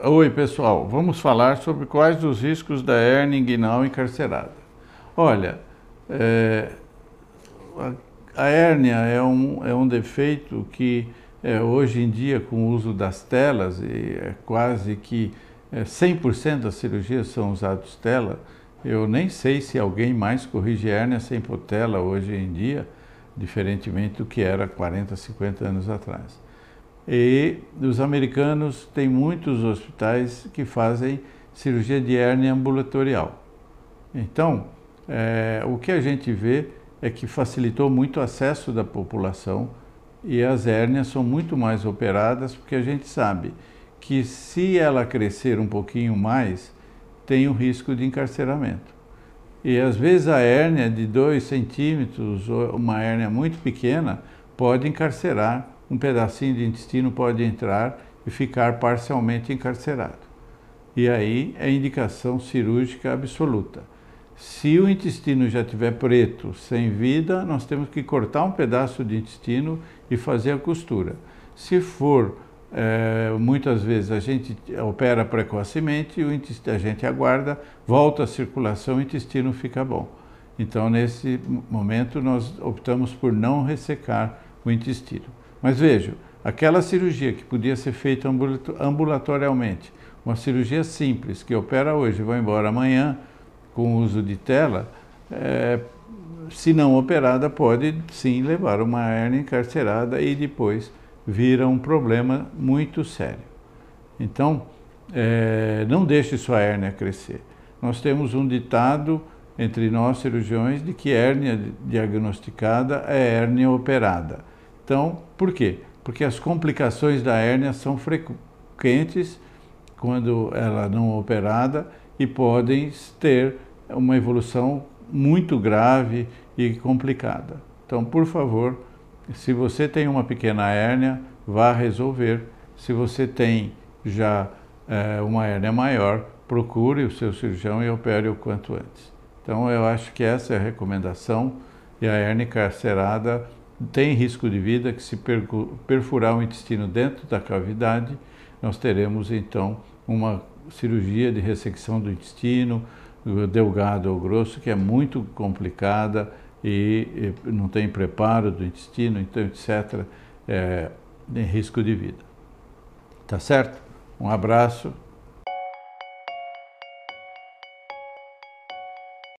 Oi, pessoal. Vamos falar sobre quais os riscos da hernia inguinal encarcerada. Olha, é, a, a, hérnia é um, é um defeito que é, hoje em dia, com o uso das telas, e é quase que é, 100% das cirurgias são usadas tela, eu nem sei se alguém mais corrige hérnia sem tela hoje em dia, diferentemente do que era 40, 50 anos atrás. E os americanos têm muitos hospitais que fazem cirurgia de hérnia ambulatorial. Então, é, o que a gente vê é que facilitou muito o acesso da população e as hérnias são muito mais operadas porque a gente sabe que se ela crescer um pouquinho mais, tem o risco de encarceramento. E às vezes a hérnia de 2 centímetros, uma hérnia muito pequena, pode encarcerar um pedacinho de intestino pode entrar e ficar parcialmente encarcerado. E aí é indicação cirúrgica absoluta. Se o intestino já estiver preto, sem vida, nós temos que cortar um pedaço de intestino e fazer a costura. Se for, é, muitas vezes a gente opera precocemente, o intestino, a gente aguarda, volta a circulação, o intestino fica bom. Então, nesse momento, nós optamos por não ressecar o intestino. Mas vejam, aquela cirurgia que podia ser feita ambulatorialmente, uma cirurgia simples, que opera hoje e vai embora amanhã, com o uso de tela, é, se não operada, pode sim levar uma hernia encarcerada e depois vira um problema muito sério. Então, é, não deixe sua hérnia crescer. Nós temos um ditado entre nós cirurgiões de que hérnia diagnosticada é hérnia operada. Então, por quê? Porque as complicações da hérnia são frequentes quando ela não operada e podem ter uma evolução muito grave e complicada. Então, por favor, se você tem uma pequena hérnia, vá resolver. Se você tem já é, uma hérnia maior, procure o seu cirurgião e opere o quanto antes. Então, eu acho que essa é a recomendação e a hérnia carcerada tem risco de vida que se perfurar o intestino dentro da cavidade, nós teremos então uma cirurgia de ressecção do intestino, delgado ou grosso, que é muito complicada e, não tem preparo do intestino, então, etc., é, tem risco de vida. Tá certo? Um abraço